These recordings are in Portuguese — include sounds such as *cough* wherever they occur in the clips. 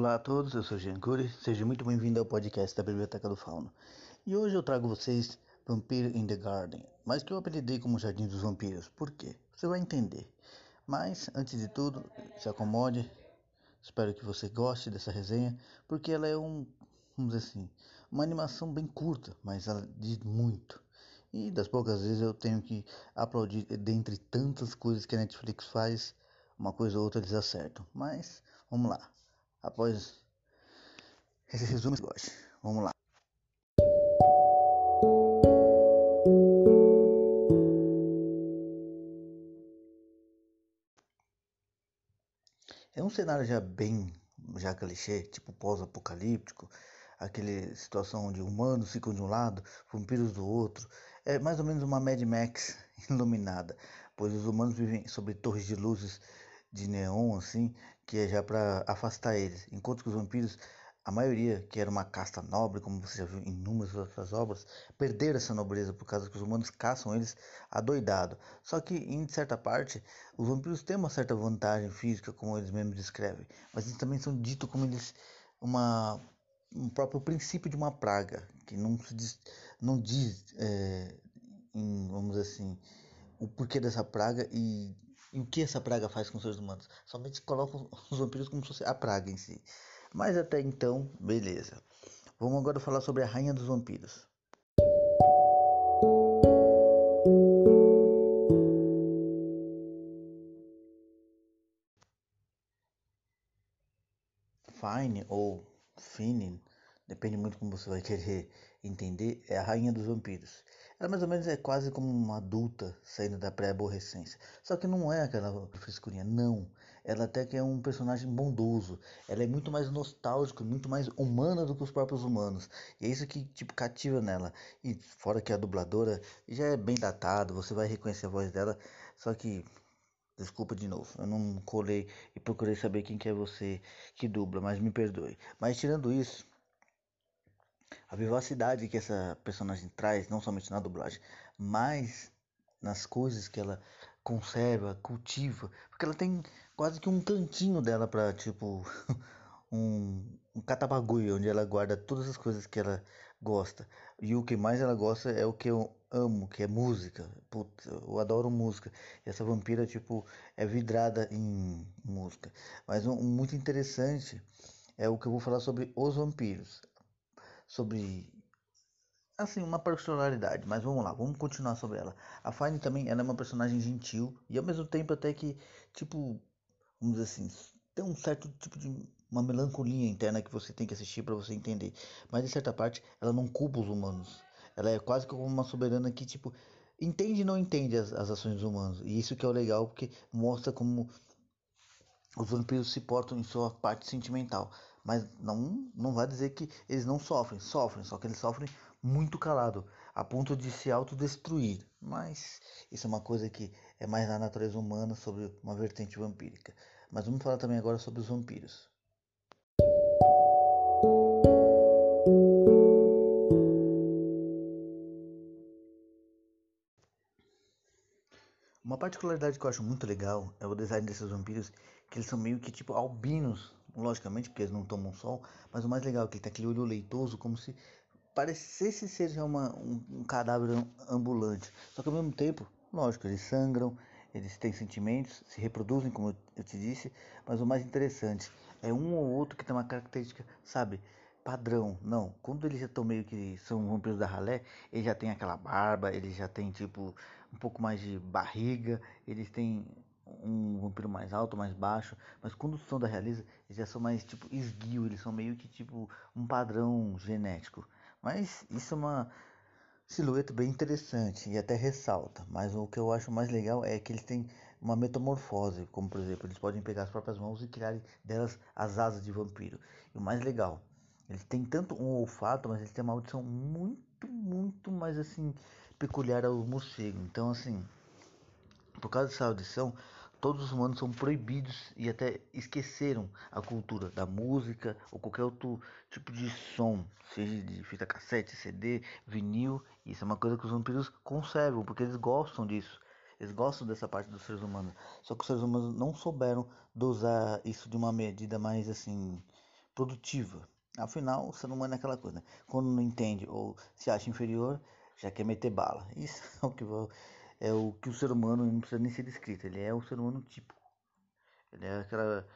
Olá a todos, eu sou Jean Cury, seja muito bem-vindo ao podcast da Biblioteca do Fauno. E hoje eu trago vocês Vampire in the Garden, mas que eu apelidei como Jardim dos Vampiros. Por quê? Você vai entender. Mas, antes de tudo, se acomode. Espero que você goste dessa resenha, porque ela é um, vamos dizer assim, uma animação bem curta, mas ela diz muito. E das poucas vezes eu tenho que aplaudir, dentre tantas coisas que a Netflix faz, uma coisa ou outra eles acertam. Mas, vamos lá. Após esse resumo, goste. Vamos lá. É um cenário já bem, já clichê, tipo pós-apocalíptico, aquele situação onde humanos ficam de um lado, vampiros do outro. É mais ou menos uma Mad Max *laughs* iluminada, pois os humanos vivem sobre torres de luzes de neon assim, que é já para afastar eles, enquanto que os vampiros, a maioria, que era uma casta nobre, como você já viu em inúmeras outras obras, perderam essa nobreza por causa que os humanos caçam eles adoidado. Só que em certa parte, os vampiros têm uma certa vantagem física, como eles mesmos descrevem, mas eles também são ditos como eles uma um próprio princípio de uma praga, que não se diz, não diz é, em, vamos dizer assim, o porquê dessa praga e e o que essa praga faz com os seres humanos? Somente colocam os vampiros como se fosse a praga em si. Mas até então, beleza. Vamos agora falar sobre a Rainha dos Vampiros. Fine ou Fine, depende muito como você vai querer entender, é a Rainha dos Vampiros. Ela mais ou menos é quase como uma adulta saindo da pré-aborrecência. Só que não é aquela frescurinha, não. Ela até que é um personagem bondoso. Ela é muito mais nostálgica, muito mais humana do que os próprios humanos. E é isso que tipo cativa nela. E fora que a dubladora já é bem datada, você vai reconhecer a voz dela. Só que Desculpa de novo, eu não colei e procurei saber quem que é você que dubla, mas me perdoe. Mas tirando isso, a vivacidade que essa personagem traz, não somente na dublagem, mas nas coisas que ela conserva, cultiva, porque ela tem quase que um cantinho dela para tipo *laughs* um, um catabagulho onde ela guarda todas as coisas que ela gosta. E o que mais ela gosta é o que eu amo, que é música. Putz, eu adoro música. E essa vampira tipo é vidrada em música. Mas um, um muito interessante é o que eu vou falar sobre os vampiros sobre assim uma personalidade, mas vamos lá, vamos continuar sobre ela. A Fine também ela é uma personagem gentil e ao mesmo tempo até que tipo, vamos dizer assim, tem um certo tipo de uma melancolia interna que você tem que assistir para você entender. Mas de certa parte, ela não culpa os humanos. Ela é quase como uma soberana que tipo entende e não entende as, as ações dos humanos. E isso que é o legal porque mostra como os vampiros se portam em sua parte sentimental. Mas não, não vai dizer que eles não sofrem, sofrem, só que eles sofrem muito calado, a ponto de se autodestruir. Mas isso é uma coisa que é mais na natureza humana sobre uma vertente vampírica. Mas vamos falar também agora sobre os vampiros. Uma particularidade que eu acho muito legal é o design desses vampiros, que eles são meio que tipo albinos, logicamente, porque eles não tomam sol, mas o mais legal é que ele tem aquele olho leitoso, como se parecesse ser uma, um, um cadáver ambulante. Só que ao mesmo tempo, lógico, eles sangram, eles têm sentimentos, se reproduzem, como eu te disse, mas o mais interessante é um ou outro que tem uma característica, sabe, padrão. Não, quando eles já estão meio que são vampiros da ralé, eles já têm aquela barba, eles já têm tipo um pouco mais de barriga, eles têm um vampiro mais alto, mais baixo, mas quando são da realiza, eles já são mais tipo esguio, eles são meio que tipo um padrão genético. Mas isso é uma silhueta bem interessante e até ressalta. Mas o que eu acho mais legal é que eles têm uma metamorfose, como por exemplo, eles podem pegar as próprias mãos e criar delas as asas de vampiro. E o mais legal, eles têm tanto um olfato, mas eles têm uma audição muito, muito mais assim peculiar ao morcego. Então assim, por causa dessa audição, todos os humanos são proibidos e até esqueceram a cultura da música ou qualquer outro tipo de som, seja de fita cassete, CD, vinil. Isso é uma coisa que os vampiros conservam, porque eles gostam disso. Eles gostam dessa parte dos seres humanos. Só que os seres humanos não souberam dosar isso de uma medida mais assim produtiva. Afinal, o ser humano é aquela coisa, né? quando não entende ou se acha inferior, já quer meter bala. *laughs* Isso é o que, é o, que o ser humano não precisa nem ser descrito, ele é o ser humano típico. Ele é aquela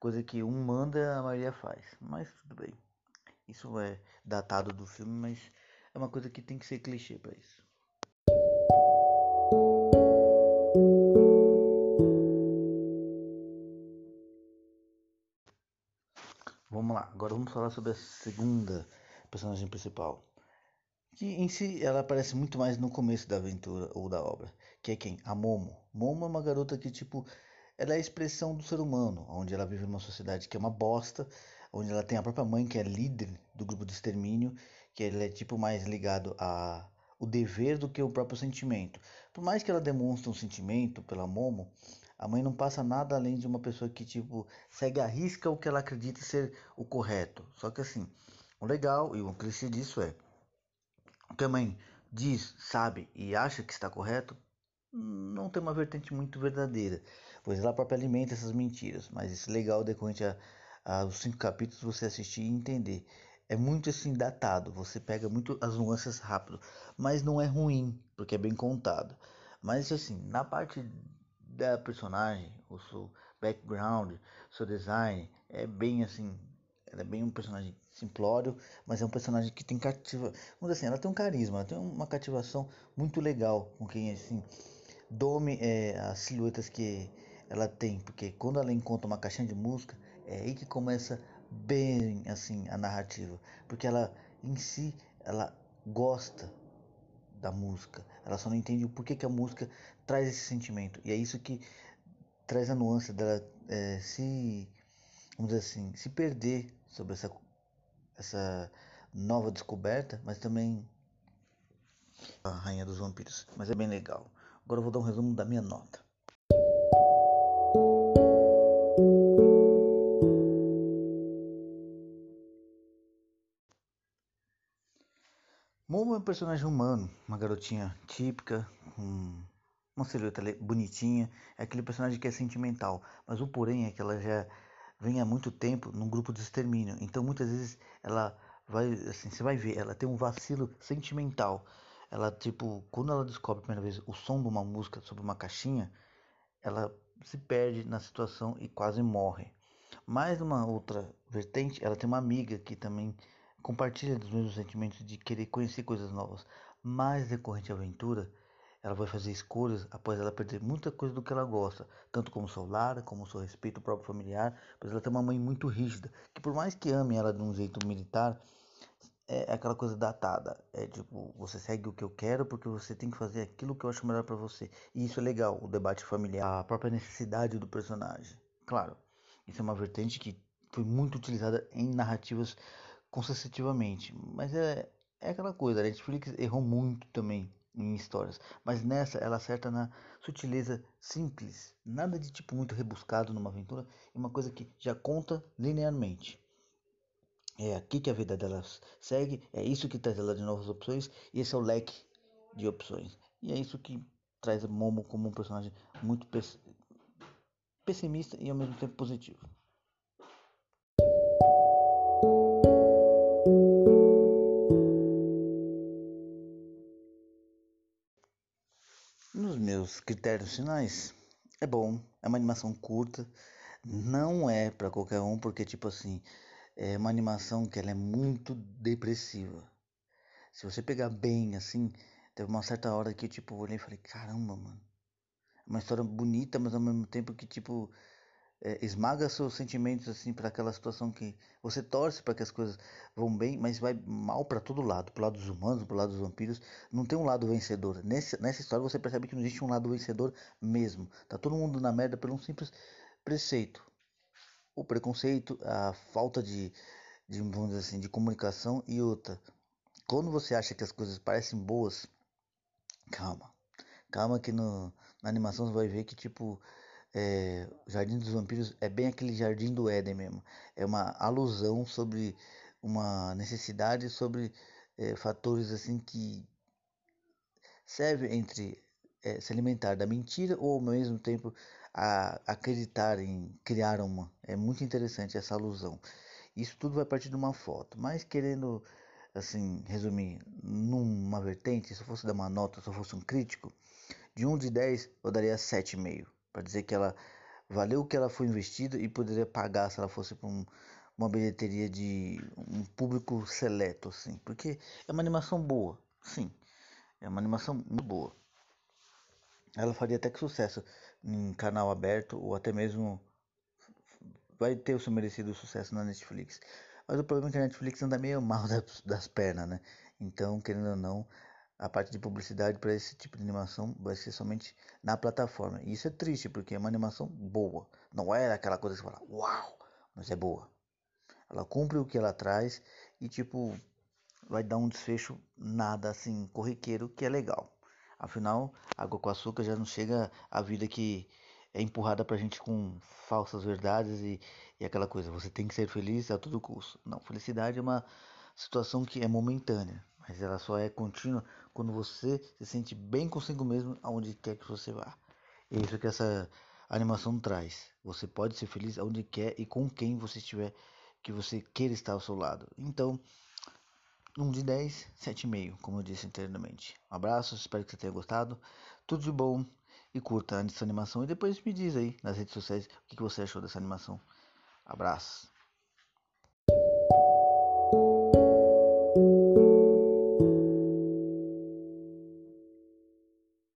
coisa que um manda, a maioria faz. Mas tudo bem. Isso é datado do filme, mas é uma coisa que tem que ser clichê para isso. Vamos lá, agora vamos falar sobre a segunda personagem principal. Que em si ela aparece muito mais no começo da aventura ou da obra. Que é quem? A Momo. Momo é uma garota que, tipo, ela é a expressão do ser humano, onde ela vive numa sociedade que é uma bosta, onde ela tem a própria mãe que é líder do grupo de extermínio, que ele é tipo mais ligado a o dever do que o próprio sentimento. Por mais que ela demonstre um sentimento pela Momo, a mãe não passa nada além de uma pessoa que, tipo, segue a risca o que ela acredita ser o correto. Só que, assim, o legal e o clichê disso é: mãe diz, sabe e acha que está correto, não tem uma vertente muito verdadeira, pois ela própria alimenta essas mentiras. Mas isso é legal decorrente a, a os cinco capítulos você assistir e entender. É muito assim datado, você pega muito as nuances rápido, mas não é ruim, porque é bem contado. Mas assim, na parte da personagem, o seu background, seu design, é bem assim, ela é bem um personagem simplório, mas é um personagem que tem cativa, vamos dizer assim, ela tem um carisma, ela tem uma cativação muito legal com quem assim dome é, as silhuetas que ela tem, porque quando ela encontra uma caixinha de música, é aí que começa bem assim a narrativa, porque ela em si ela gosta da música. Ela só não entende o porquê que a música traz esse sentimento. E é isso que traz a nuance dela é, se, vamos dizer assim, se perder sobre essa, essa nova descoberta, mas também a Rainha dos Vampiros. Mas é bem legal. Agora eu vou dar um resumo da minha nota. Momo é um personagem humano, uma garotinha típica, com uma silhueta bonitinha, é aquele personagem que é sentimental, mas o porém é que ela já vem há muito tempo num grupo de extermínio, então muitas vezes ela vai, assim, você vai ver, ela tem um vacilo sentimental. Ela, tipo, quando ela descobre a primeira vez o som de uma música sobre uma caixinha, ela se perde na situação e quase morre. Mais uma outra vertente, ela tem uma amiga que também compartilha dos mesmos sentimentos de querer conhecer coisas novas, mas decorrente aventura, ela vai fazer escolhas após ela perder muita coisa do que ela gosta, tanto como seu lar, como seu respeito próprio familiar, pois ela tem uma mãe muito rígida, que por mais que ame ela de um jeito militar, é aquela coisa datada, é tipo, você segue o que eu quero porque você tem que fazer aquilo que eu acho melhor para você. E isso é legal, o debate familiar, a própria necessidade do personagem. Claro, isso é uma vertente que foi muito utilizada em narrativas consecutivamente. Mas é, é aquela coisa, a Netflix errou muito também em histórias. Mas nessa ela acerta na sutileza simples. Nada de tipo muito rebuscado numa aventura. É uma coisa que já conta linearmente. É aqui que a vida delas segue. É isso que traz ela de novas opções. E esse é o leque de opções. E é isso que traz Momo como um personagem muito pessimista e ao mesmo tempo positivo. Meus critérios finais, é bom, é uma animação curta, não é para qualquer um, porque tipo assim, é uma animação que ela é muito depressiva. Se você pegar bem assim, teve uma certa hora que tipo, eu olhei e falei, caramba, mano. É uma história bonita, mas ao mesmo tempo que tipo é, esmaga seus sentimentos assim para aquela situação que você torce para que as coisas vão bem, mas vai mal para todo lado, pro lado dos humanos, pro lado dos vampiros, não tem um lado vencedor. Nesse, nessa história você percebe que não existe um lado vencedor mesmo. Tá todo mundo na merda por um simples preceito. O preconceito, a falta de, de vamos dizer assim, de comunicação e outra. Quando você acha que as coisas parecem boas, calma. Calma que no, na animação você vai ver que tipo é, Jardim dos Vampiros é bem aquele Jardim do Éden mesmo. É uma alusão sobre uma necessidade, sobre é, fatores assim que serve entre é, se alimentar da mentira ou ao mesmo tempo a acreditar em criar uma. É muito interessante essa alusão. Isso tudo vai partir de uma foto, mas querendo assim resumir numa vertente, se eu fosse dar uma nota, se eu fosse um crítico, de 1 de 10 eu daria 7,5, para dizer que ela valeu o que ela foi investida e poderia pagar se ela fosse para um, uma bilheteria de um público seleto, assim, porque é uma animação boa, sim, é uma animação muito boa. Ela faria até que sucesso em canal aberto ou até mesmo vai ter o seu merecido sucesso na Netflix. Mas o problema é que a Netflix anda meio *laughs* mal das, das pernas, né? Então, querendo ou não, a parte de publicidade para esse tipo de animação vai ser somente na plataforma. E isso é triste, porque é uma animação boa. Não é aquela coisa que você fala, uau, mas é boa. Ela cumpre o que ela traz e, tipo, vai dar um desfecho nada assim corriqueiro que é legal. Afinal, água com açúcar já não chega à vida que é empurrada pra gente com falsas verdades e, e aquela coisa, você tem que ser feliz a todo custo. Não, felicidade é uma situação que é momentânea, mas ela só é contínua quando você se sente bem consigo mesmo aonde quer que você vá. É isso que essa animação traz. Você pode ser feliz aonde quer e com quem você estiver, que você queira estar ao seu lado. Então, 1 de 10, 7,5, como eu disse anteriormente. Um abraço, espero que você tenha gostado. Tudo de bom e curta essa animação. E depois me diz aí nas redes sociais o que você achou dessa animação. Abraço.